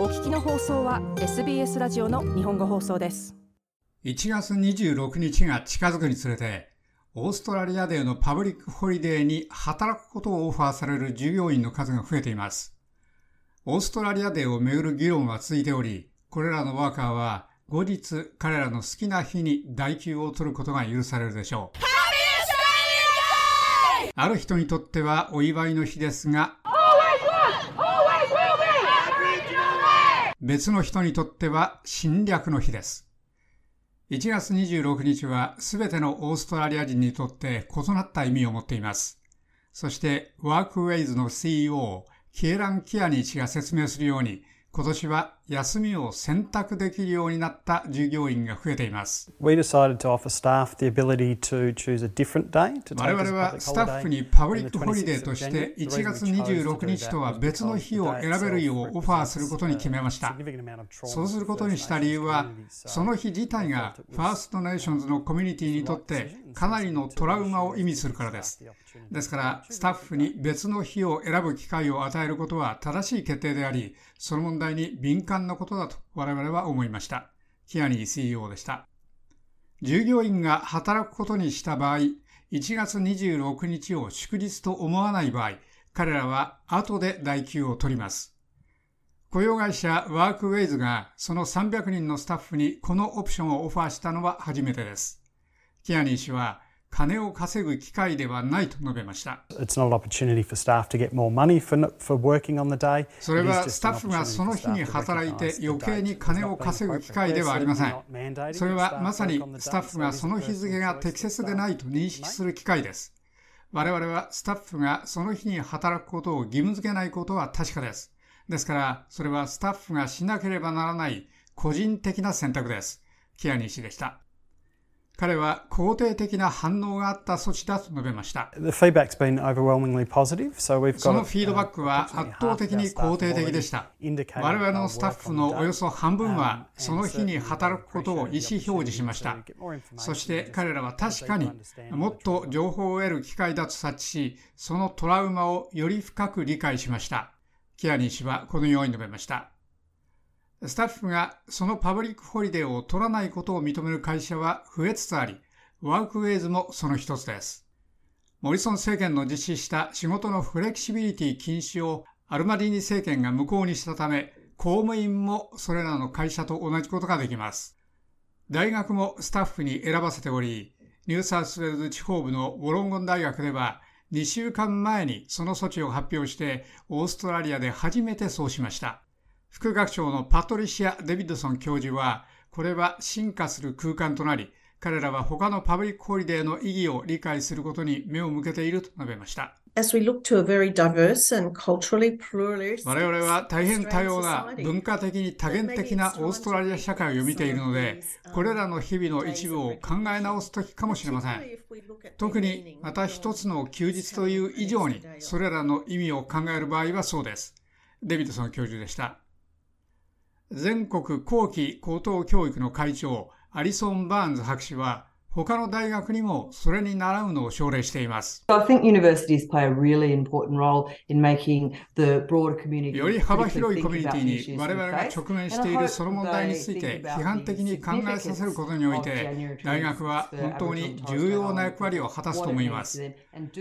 お聞きの放送は SBS ラジオの日本語放送です。1月26日が近づくにつれてオーストラリアデーの public holiday に働くことをオファーされる従業員の数が増えています。オーストラリアデーをめぐる議論は続いておりこれらのワーカーは後日彼らの好きな日に代休を取ることが許されるでしょう。ある人にとってはお祝いの日ですが別の人にとっては侵略の日です。1月26日は全てのオーストラリア人にとって異なった意味を持っています。そして、ワークウェイズの CEO、キエラン・キアニー氏が説明するように、今年は休みを選択できるようになった従業員が増えています。我々はスタッフに public holiday として1月26日とは別の日を選べるようオファーすることに決めました。そうすることにした理由は、その日自体がファーストネーションズのコミュニティにとってかなりのトラウマを意味するからです。ですから、スタッフに別の日を選ぶ機会を与えることは正しい決定であり、その問題に敏感なことだと我々は思いました。キアニー CEO でした。従業員が働くことにした場合、1月26日を祝日と思わない場合、彼らは後で代休を取ります。雇用会社ワークウェイズがその300人のスタッフにこのオプションをオファーしたのは初めてです。キアニー氏は金を稼ぐ機会ではないと述べました。それはスタッフがその日に働いて余計に金を稼ぐ機会ではありません。それはまさにスタッフがその日付が適切でないと認識する機会です。我々はスタッフがその日に働くことを義務付けないことは確かです。ですから、それはスタッフがしなければならない個人的な選択です。キアニー氏でした。彼は肯定的な反応があった措置だと述べました。そのフィードバックは圧倒的に肯定的でした。我々のスタッフのおよそ半分はその日に働くことを意思表示しました。そして彼らは確かにもっと情報を得る機会だと察知し、そのトラウマをより深く理解しました。キアニー氏はこのように述べました。スタッフがその public holiday を取らないことを認める会社は増えつつあり、ワークウェイズもその一つです。モリソン政権の実施した仕事のフレキシビリティ禁止をアルバニージー政権が無効にしたため、公務員もそれらの会社と同じことができます。大学もスタッフに選ばせており、ニューサウスウェルズ地方部のウォロンゴン大学では2週間前にその措置を発表してオーストラリアで初めてそうしました。副学長のパトリシア・デビッドソン教授は、これは進化する空間となり、彼らは他の public holiday の意義を理解することに目を向けていると述べました。我々は大変多様な文化的に多元的なオーストラリア社会を見ているので、これらの日々の一部を考え直す時かもしれません。特にまた一つの休日という以上に、それらの意味を考える場合はそうです。デビッドソン教授でした。全国後期高等教育の会長、アリソン・バーンズ博士は、他の大学にもそれに習うのを奨励しています。より幅広いコミュニティに我々が直面しているその問題について批判的に考えさせることにおいて、大学は本当に重要な役割を果たすと思います。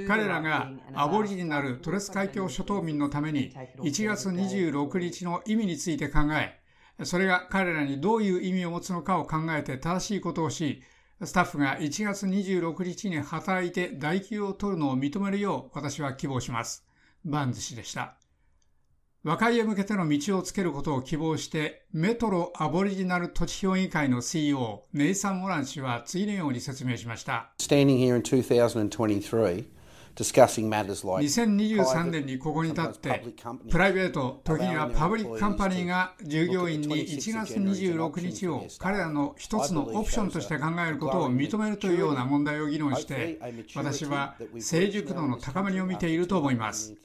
彼らがアボリジナルトレス海峡諸島民のために1月26日の意味について考え、それが彼らにどういう意味を持つのかを考えて正しいことをし、スタッフが1月26日に働いて代休を取るのを認めるよう私は希望します。バンズ氏でした。和解へ向けての道をつけることを希望して、メトロアボリジナル土地評議会の CEO、ネイサン・モラン氏は次のように説明しました。Standing here in 2023 2023年にここに立って、プライベート、時には public company が従業員に1月26日を彼らの一つのオプションとして考えることを認めるというような問題を議論して、私は成熟度の高まりを見ていると思います。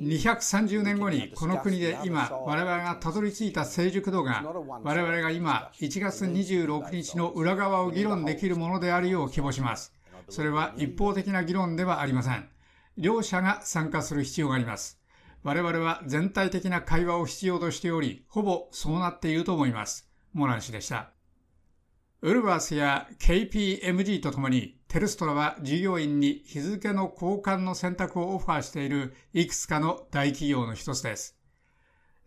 230年後にこの国で今、我々がたどり着いた成熟度が、我々が今、1月26日の裏側を議論できるものであるよう希望します。それは一方的な議論ではありません。両者が参加する必要があります。我々は全体的な会話を必要としており、ほぼそうなっていると思います。モラン氏でした。ウルバースや KPMG とともに、テルストラは従業員に日付の交換の選択をオファーしているいくつかの大企業の一つです。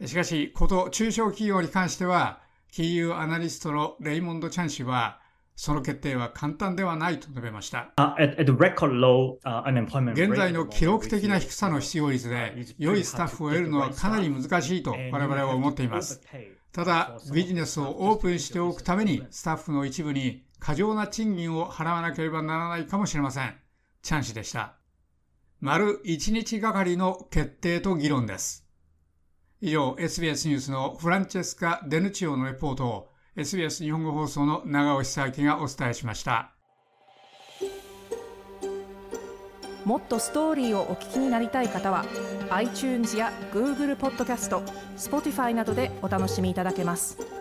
しかし、こと中小企業に関しては、金融アナリストのレイモンド・チャン氏は、その決定は簡単ではないと述べました。現在の記録的な低さの失業率で、良いスタッフを得るのはかなり難しいと我々は思っています。ただ、ビジネスをオープンしておくために、スタッフの一部に過剰な賃金を払わなければならないかもしれません。チャン氏でした。丸1日がかりの決定と議論です。以上、SBS ニュースのフランチェスカ・デヌチオのレポートを SBS 日本語放送の長尾久明がお伝えしました。もっとストーリーをお聞きになりたい方は iTunes や Google ポッドキャスト Spotify などでお楽しみいただけます。